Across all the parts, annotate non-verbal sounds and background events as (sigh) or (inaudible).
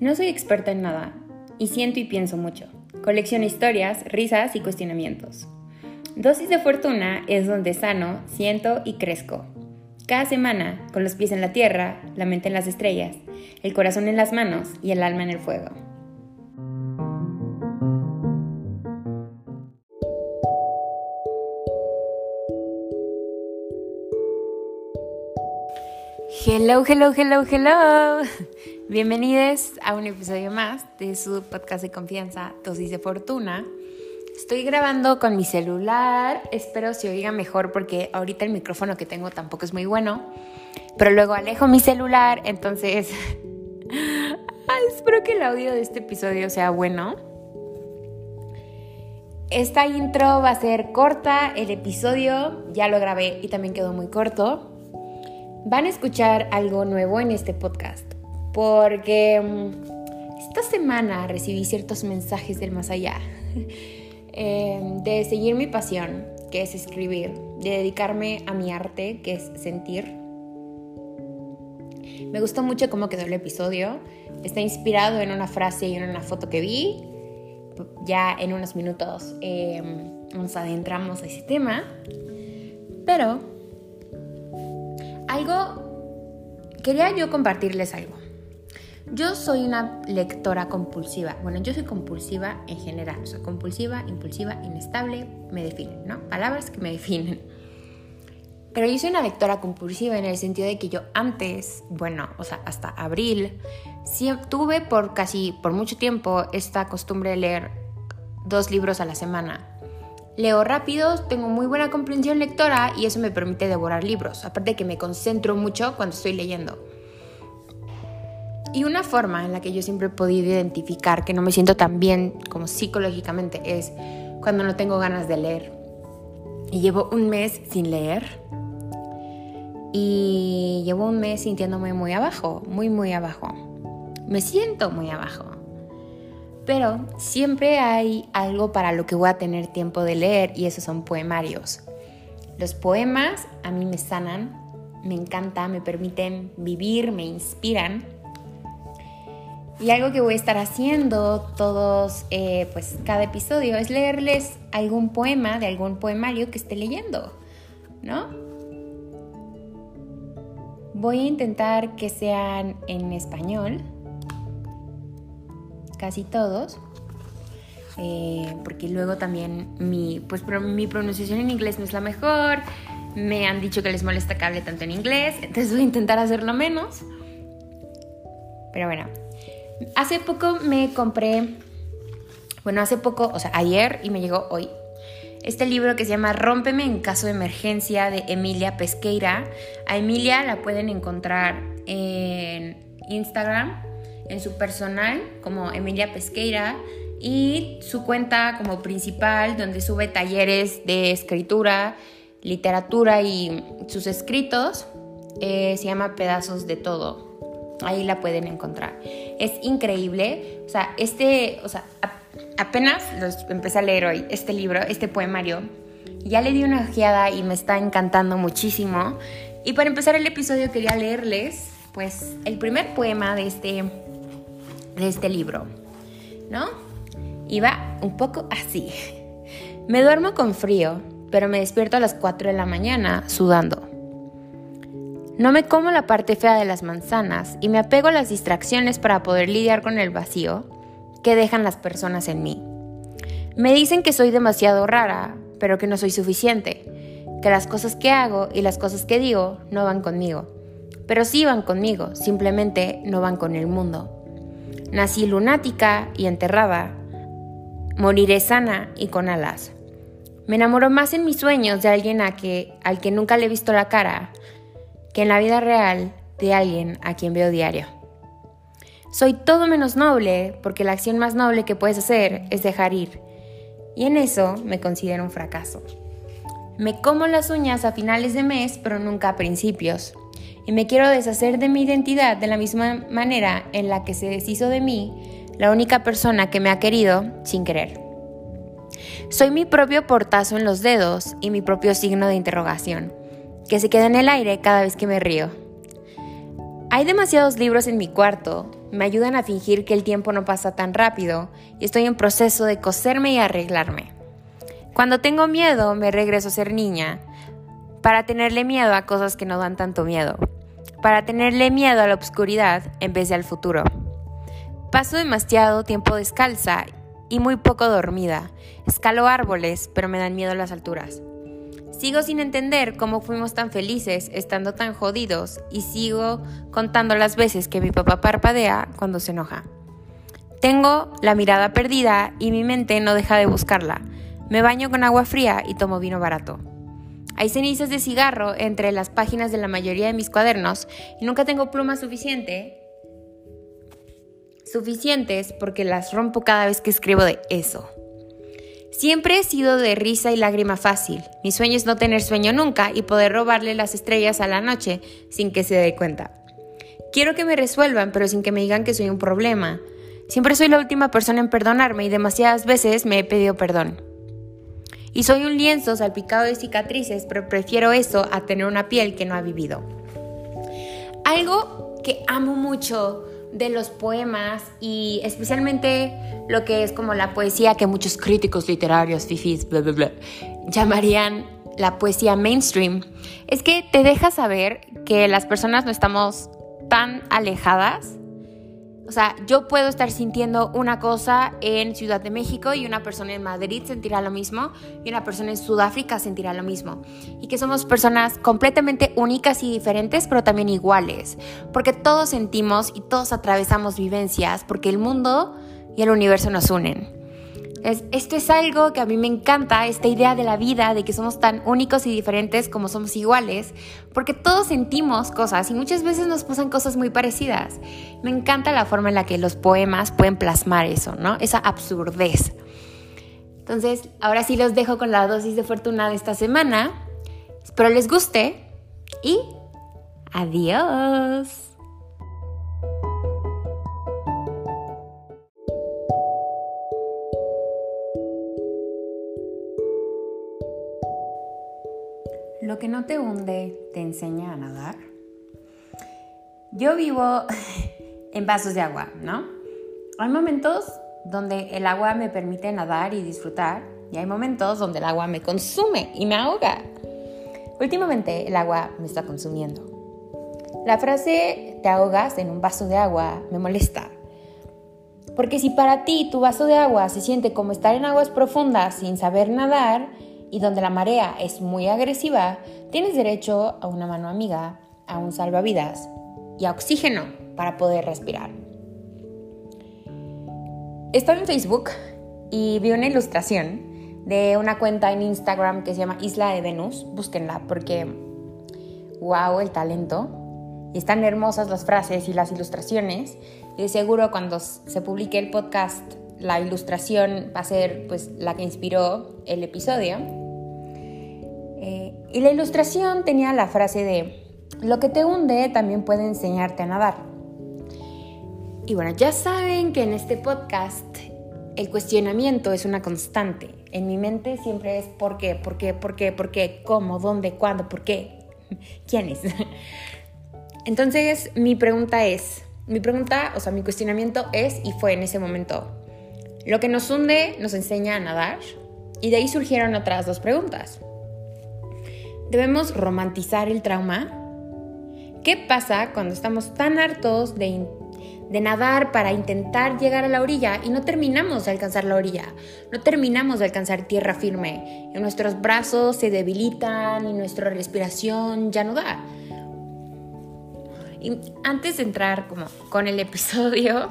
No soy experta en nada y siento y pienso mucho. Colecciono historias, risas y cuestionamientos. Dosis de fortuna es donde sano, siento y crezco. Cada semana, con los pies en la tierra, la mente en las estrellas, el corazón en las manos y el alma en el fuego. Hello, hello, hello, hello. Bienvenidos a un episodio más de su podcast de confianza, Dosis de Fortuna. Estoy grabando con mi celular, espero se oiga mejor porque ahorita el micrófono que tengo tampoco es muy bueno, pero luego alejo mi celular, entonces (laughs) espero que el audio de este episodio sea bueno. Esta intro va a ser corta, el episodio ya lo grabé y también quedó muy corto. Van a escuchar algo nuevo en este podcast porque mm, esta semana recibí ciertos mensajes del más allá (laughs) em, de seguir mi pasión, que es escribir, de dedicarme a mi arte, que es sentir. Me gustó mucho cómo quedó el episodio. Está inspirado en una frase y en una foto que vi. Ya en unos minutos em, nos adentramos a ese tema. Pero algo, quería yo compartirles algo. Yo soy una lectora compulsiva. Bueno, yo soy compulsiva en general. O compulsiva, impulsiva, inestable, me definen, ¿no? Palabras que me (laughs) definen. Pero yo soy una lectora compulsiva en el sentido de que yo antes, bueno, o sea, hasta abril, sí, tuve por casi, por mucho tiempo esta costumbre de leer dos libros a la semana. Leo rápido, tengo muy buena comprensión lectora y eso me permite devorar libros. Aparte que me concentro mucho cuando estoy leyendo. Y una forma en la que yo siempre he podido identificar que no me siento tan bien como psicológicamente es cuando no tengo ganas de leer. Y llevo un mes sin leer. Y llevo un mes sintiéndome muy abajo, muy, muy abajo. Me siento muy abajo. Pero siempre hay algo para lo que voy a tener tiempo de leer y esos son poemarios. Los poemas a mí me sanan, me encanta, me permiten vivir, me inspiran y algo que voy a estar haciendo todos, eh, pues cada episodio, es leerles algún poema de algún poemario que esté leyendo, ¿no? Voy a intentar que sean en español, casi todos, eh, porque luego también mi, pues, mi pronunciación en inglés no es la mejor, me han dicho que les molesta que hable tanto en inglés, entonces voy a intentar hacerlo menos. Pero bueno, Hace poco me compré, bueno, hace poco, o sea, ayer y me llegó hoy, este libro que se llama Rómpeme en caso de emergencia de Emilia Pesqueira. A Emilia la pueden encontrar en Instagram, en su personal como Emilia Pesqueira y su cuenta como principal donde sube talleres de escritura, literatura y sus escritos. Eh, se llama Pedazos de Todo. Ahí la pueden encontrar. Es increíble. O sea, este, o sea, apenas los empecé a leer hoy, este libro, este poemario. Ya le di una ojeada y me está encantando muchísimo. Y para empezar el episodio quería leerles, pues, el primer poema de este, de este libro, ¿no? Y va un poco así. (laughs) Me duermo con frío, pero me despierto a las 4 de la mañana sudando. No me como la parte fea de las manzanas y me apego a las distracciones para poder lidiar con el vacío que dejan las personas en mí. Me dicen que soy demasiado rara, pero que no soy suficiente, que las cosas que hago y las cosas que digo no van conmigo, pero sí van conmigo, simplemente no van con el mundo. Nací lunática y enterrada, moriré sana y con alas. Me enamoro más en mis sueños de alguien a que, al que nunca le he visto la cara, que en la vida real de alguien a quien veo diario. Soy todo menos noble porque la acción más noble que puedes hacer es dejar ir. Y en eso me considero un fracaso. Me como las uñas a finales de mes, pero nunca a principios. Y me quiero deshacer de mi identidad de la misma manera en la que se deshizo de mí la única persona que me ha querido sin querer. Soy mi propio portazo en los dedos y mi propio signo de interrogación que se queda en el aire cada vez que me río. Hay demasiados libros en mi cuarto, me ayudan a fingir que el tiempo no pasa tan rápido y estoy en proceso de coserme y arreglarme. Cuando tengo miedo, me regreso a ser niña, para tenerle miedo a cosas que no dan tanto miedo, para tenerle miedo a la oscuridad en vez de al futuro. Paso demasiado tiempo descalza y muy poco dormida. Escalo árboles, pero me dan miedo las alturas. Sigo sin entender cómo fuimos tan felices estando tan jodidos y sigo contando las veces que mi papá parpadea cuando se enoja. Tengo la mirada perdida y mi mente no deja de buscarla. Me baño con agua fría y tomo vino barato. Hay cenizas de cigarro entre las páginas de la mayoría de mis cuadernos y nunca tengo pluma suficiente suficientes porque las rompo cada vez que escribo de eso. Siempre he sido de risa y lágrima fácil. Mi sueño es no tener sueño nunca y poder robarle las estrellas a la noche sin que se dé cuenta. Quiero que me resuelvan, pero sin que me digan que soy un problema. Siempre soy la última persona en perdonarme y demasiadas veces me he pedido perdón. Y soy un lienzo salpicado de cicatrices, pero prefiero eso a tener una piel que no ha vivido. Algo que amo mucho de los poemas y especialmente lo que es como la poesía que muchos críticos literarios, fifis, bla, bla, bla, llamarían la poesía mainstream, es que te deja saber que las personas no estamos tan alejadas o sea, yo puedo estar sintiendo una cosa en Ciudad de México y una persona en Madrid sentirá lo mismo y una persona en Sudáfrica sentirá lo mismo. Y que somos personas completamente únicas y diferentes, pero también iguales. Porque todos sentimos y todos atravesamos vivencias porque el mundo y el universo nos unen esto es algo que a mí me encanta, esta idea de la vida, de que somos tan únicos y diferentes como somos iguales, porque todos sentimos cosas y muchas veces nos pasan cosas muy parecidas. Me encanta la forma en la que los poemas pueden plasmar eso, ¿no? Esa absurdez. Entonces, ahora sí los dejo con la dosis de fortuna de esta semana. Espero les guste y adiós. Lo que no te hunde te enseña a nadar. Yo vivo (laughs) en vasos de agua, ¿no? Hay momentos donde el agua me permite nadar y disfrutar y hay momentos donde el agua me consume y me ahoga. Últimamente el agua me está consumiendo. La frase te ahogas en un vaso de agua me molesta. Porque si para ti tu vaso de agua se siente como estar en aguas profundas sin saber nadar, y donde la marea es muy agresiva, tienes derecho a una mano amiga, a un salvavidas y a oxígeno para poder respirar. Estaba en Facebook y vi una ilustración de una cuenta en Instagram que se llama Isla de Venus. Búsquenla porque, wow, el talento. Y están hermosas las frases y las ilustraciones. Y de seguro cuando se publique el podcast, la ilustración va a ser pues la que inspiró el episodio. Y la ilustración tenía la frase de, lo que te hunde también puede enseñarte a nadar. Y bueno, ya saben que en este podcast el cuestionamiento es una constante. En mi mente siempre es ¿por qué? ¿Por qué? ¿Por qué? ¿Por qué? ¿Cómo? ¿Dónde? ¿Cuándo? ¿Por qué? (laughs) ¿Quién es? (laughs) Entonces mi pregunta es, mi pregunta, o sea, mi cuestionamiento es y fue en ese momento, lo que nos hunde nos enseña a nadar y de ahí surgieron otras dos preguntas. ¿Debemos romantizar el trauma? ¿Qué pasa cuando estamos tan hartos de, nadar para intentar llegar a la orilla y no terminamos de alcanzar la orilla? No terminamos de alcanzar tierra firme. Y nuestros brazos se debilitan y nuestra respiración ya no da. Antes de entrar como con el episodio,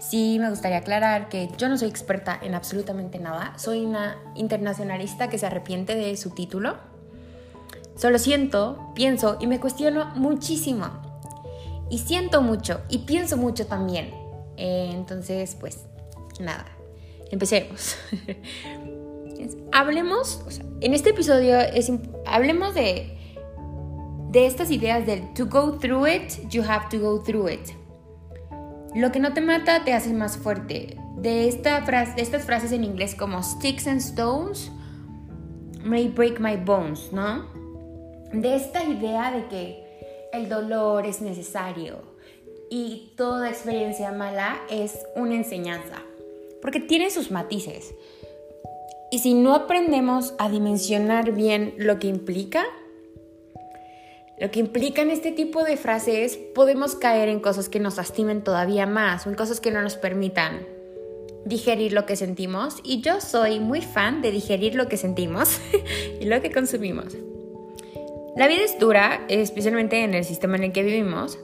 sí me gustaría aclarar que yo no soy experta en absolutamente nada. Soy una internacionalista que se arrepiente de su título Solo siento, pienso y me cuestiono muchísimo. Y siento mucho y pienso mucho también. Eh, entonces, pues, nada, empecemos. (laughs) hablemos, en este episodio es, hablemos de, de estas ideas del to go through it, you have to go through it. Lo que no te mata te hace más fuerte. De, esta frase, de estas frases en inglés como sticks and stones may break my bones, ¿no? De esta idea de que el dolor es necesario y toda experiencia mala es una enseñanza, porque tiene sus matices. Y si no aprendemos a dimensionar bien lo que implica, lo que implican este tipo de frases, podemos caer en cosas que nos lastimen todavía más en cosas que no nos permitan digerir lo que sentimos. Y yo soy muy fan de digerir lo que sentimos (laughs) y lo que consumimos. La vida es dura, especialmente en el sistema en el que vivimos.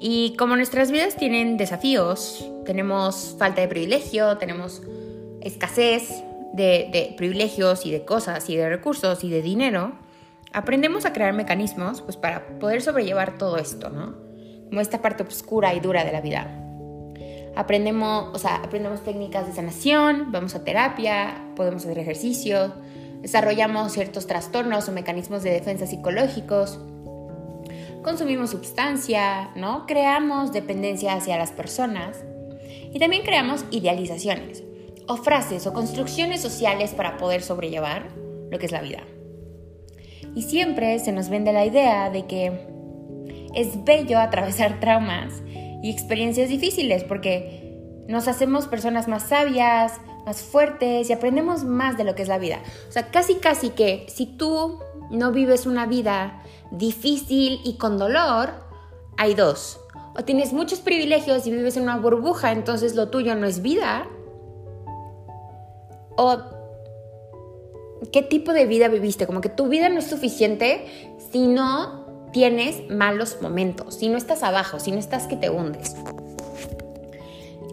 Y como nuestras vidas tienen desafíos, tenemos falta de privilegio, tenemos escasez de, privilegios y de cosas y de recursos y de dinero, aprendemos a crear mecanismos pues, para poder sobrellevar todo esto, ¿no? Como esta parte oscura y dura de la vida. Aprendemos, o sea, aprendemos técnicas de sanación, vamos a terapia, podemos hacer ejercicio, desarrollamos ciertos trastornos o mecanismos de defensa psicológicos, consumimos sustancia, ¿no? Creamos dependencia hacia las personas y también creamos idealizaciones o frases o construcciones sociales para poder sobrellevar lo que es la vida. Y siempre se nos vende la idea de que es bello atravesar (laughs) traumas y experiencias difíciles porque nos hacemos personas más sabias, más fuertes y aprendemos más de lo que es la vida. O sea, casi casi que si tú no vives una vida difícil y con dolor, hay dos. O tienes muchos privilegios y vives en una burbuja, entonces lo tuyo no es vida. O qué tipo de vida viviste, como que tu vida no es suficiente si no tienes malos momentos, si no estás abajo, si no estás que te hundes.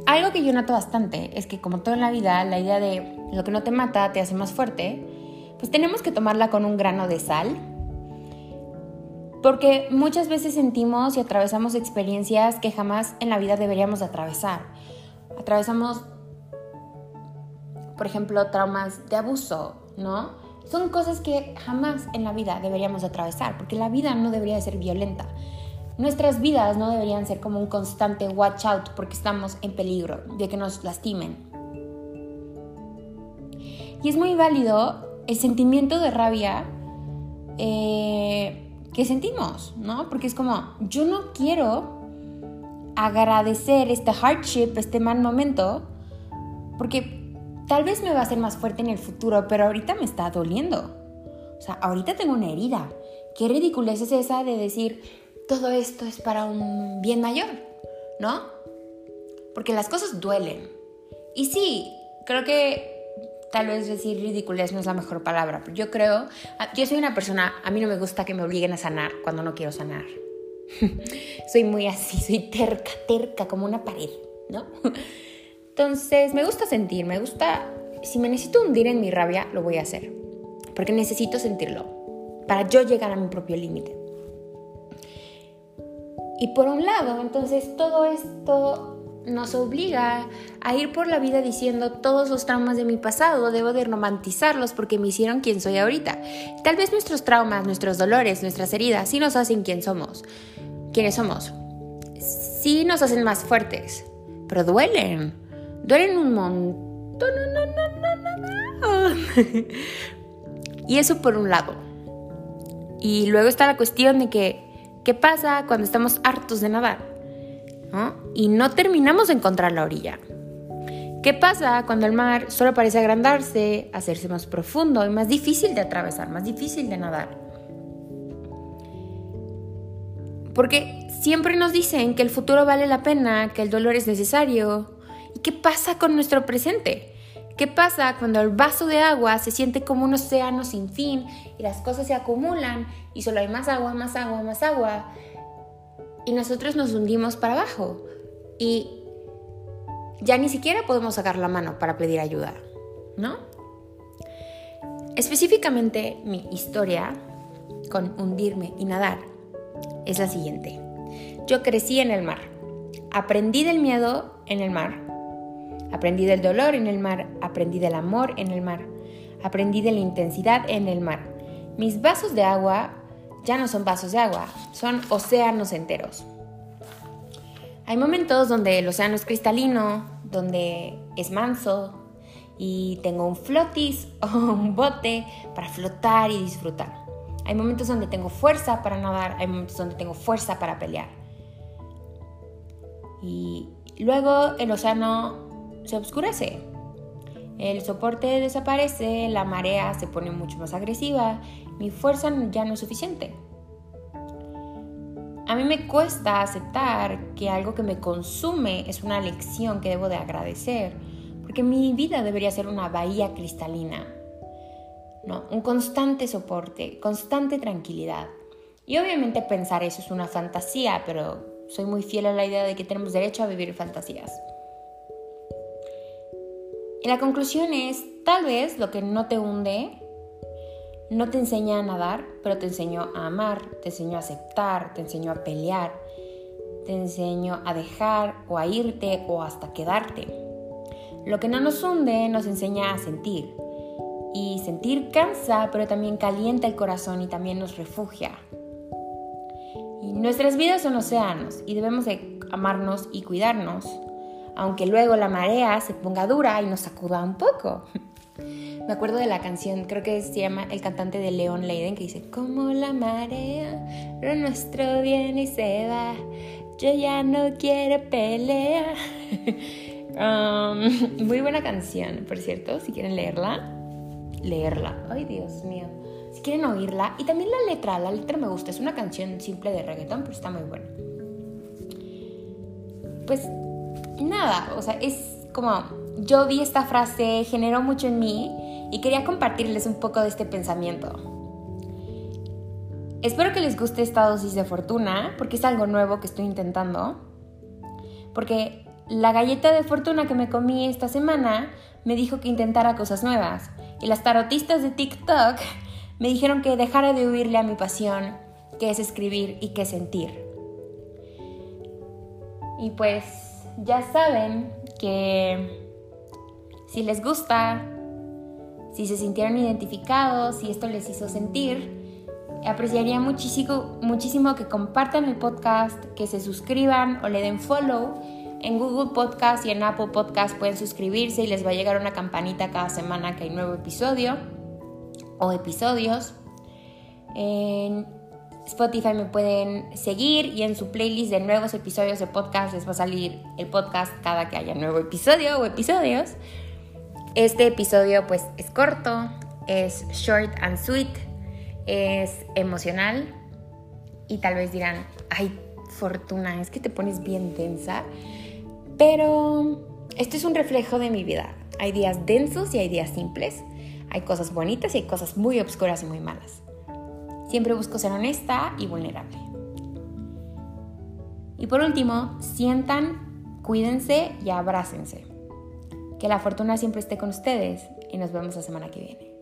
Algo que yo noto bastante es que como todo en la vida, la idea de lo que no te mata te hace más fuerte, pues tenemos que tomarla con un grano de sal. Porque muchas veces sentimos y atravesamos experiencias que jamás en la vida deberíamos atravesar. Atravesamos, por ejemplo, traumas de abuso, ¿no? Son cosas que jamás en la vida deberíamos atravesar, porque la vida no debería ser violenta. Nuestras vidas no deberían ser como un constante watch out porque estamos en peligro de que nos lastimen. Y es muy válido el sentimiento de rabia eh, que sentimos, ¿no? Porque es como, yo no quiero agradecer este hardship, este mal momento, porque tal vez me va a hacer más fuerte en el futuro, pero ahorita me está doliendo. O sea, ahorita tengo una herida. Qué ridiculez es esa de decir, todo esto es para un bien mayor, ¿no? Porque las cosas duelen. Y sí, creo que tal vez decir ridiculez no es la mejor palabra, pero yo creo, ah, yo soy una persona, a mí no me gusta que me obliguen a sanar cuando no quiero sanar. (laughs) soy muy así, soy terca, terca, como una pared, ¿no? (laughs) Entonces, me gusta sentir, me gusta, si me necesito hundir en mi rabia, lo voy a hacer, porque necesito sentirlo, para yo llegar a mi propio límite. Y por un lado, entonces todo esto nos obliga a ir por la vida diciendo todos los traumas de mi pasado, debo de romantizarlos porque me hicieron quien soy ahorita. Tal vez nuestros traumas, nuestros dolores, nuestras heridas sí nos hacen quien somos, quienes somos. Sí nos hacen más fuertes, pero duelen. Duelen un montón. (laughs) y eso por un lado. Y luego está la cuestión de que ¿Qué pasa cuando estamos hartos de nadar? Y no terminamos de encontrar la orilla. ¿Qué pasa cuando el mar solo parece agrandarse, hacerse más profundo y más difícil de atravesar, más difícil de nadar? Porque siempre nos dicen que el futuro vale la pena, que el dolor es necesario. ¿Y qué pasa con nuestro presente? ¿Qué pasa cuando el vaso de agua se siente como un océano sin fin y las cosas se acumulan y solo hay más agua, más agua, más agua y nosotros nos hundimos para abajo y ya ni siquiera podemos sacar la mano para pedir ayuda, ¿no? Específicamente mi historia con hundirme y nadar es la siguiente. Yo crecí en el mar, aprendí del miedo en el mar Aprendí del dolor en el mar, aprendí del amor en el mar, aprendí de la intensidad en el mar. Mis vasos de agua ya no son vasos de agua, son océanos enteros. Hay momentos donde el océano es cristalino, donde es manso y tengo un flotis (laughs) o un bote para flotar y disfrutar. Hay momentos donde tengo fuerza para nadar, hay momentos donde tengo fuerza para pelear. Y luego el océano se oscurece. El soporte desaparece, la marea se pone mucho más agresiva, mi fuerza ya no es suficiente. A mí me cuesta aceptar que algo que me consume es una lección que debo de agradecer, porque mi vida debería ser una bahía cristalina, ¿no? un constante soporte, constante tranquilidad. Y obviamente pensar eso es una fantasía, pero soy muy fiel a la idea de que tenemos derecho a vivir fantasías. Y la conclusión es, tal vez lo que no te hunde no te enseña a nadar, pero te enseñó a amar, te enseñó a aceptar, te enseñó a pelear, te enseñó a dejar o a irte o hasta quedarte. Lo que no nos hunde nos enseña a sentir. Y sentir cansa, pero también calienta el corazón y también nos refugia. Nuestras vidas son océanos y debemos de amarnos y cuidarnos, aunque luego la marea se ponga dura y nos sacuda un poco. (laughs) Me acuerdo de la canción, creo que se llama El cantante de Leon Leiden, que dice, como la marea, lo nuestro viene y se va, yo ya no quiero pelea. (laughs) Um, (laughs) muy buena canción, por cierto, si quieren leerla, leerla. Ay, Dios mío. Si quieren oírla. Y también la letra, la letra me gusta, es una canción simple de reggaetón, pero está muy buena. Pues nada, o sea, es como yo vi esta frase, generó mucho en mí y quería compartirles un poco de este pensamiento. Espero que les guste esta dosis de fortuna, porque es algo nuevo que estoy intentando. Porque la galleta de fortuna que me comí esta semana me dijo que intentara cosas nuevas. Y las tarotistas de TikTok (laughs) me dijeron que dejara de huirle a mi pasión, que es escribir y que sentir. Y pues ya saben que si les gusta, si se sintieron identificados, si esto les hizo sentir, apreciaría muchísimo, muchísimo que compartan el podcast, que se suscriban o le den follow. En Google Podcast y en Apple Podcast pueden suscribirse y les va a llegar una campanita cada semana que hay nuevo episodio o episodios. Spotify me pueden seguir y en su playlist de nuevos episodios de podcast les va a salir el podcast cada que haya nuevo episodio o episodios. Este episodio pues es corto, es short and sweet, es emocional y tal vez dirán, ay, Fortuna, es que te pones bien densa, pero esto es un reflejo de mi vida. Hay días densos y hay días simples, hay cosas bonitas y hay cosas muy obscuras y muy malas. Siempre busco ser honesta y vulnerable. Y por último, sientan, cuídense y abrácense. Que la fortuna siempre esté con ustedes y nos vemos la semana que viene.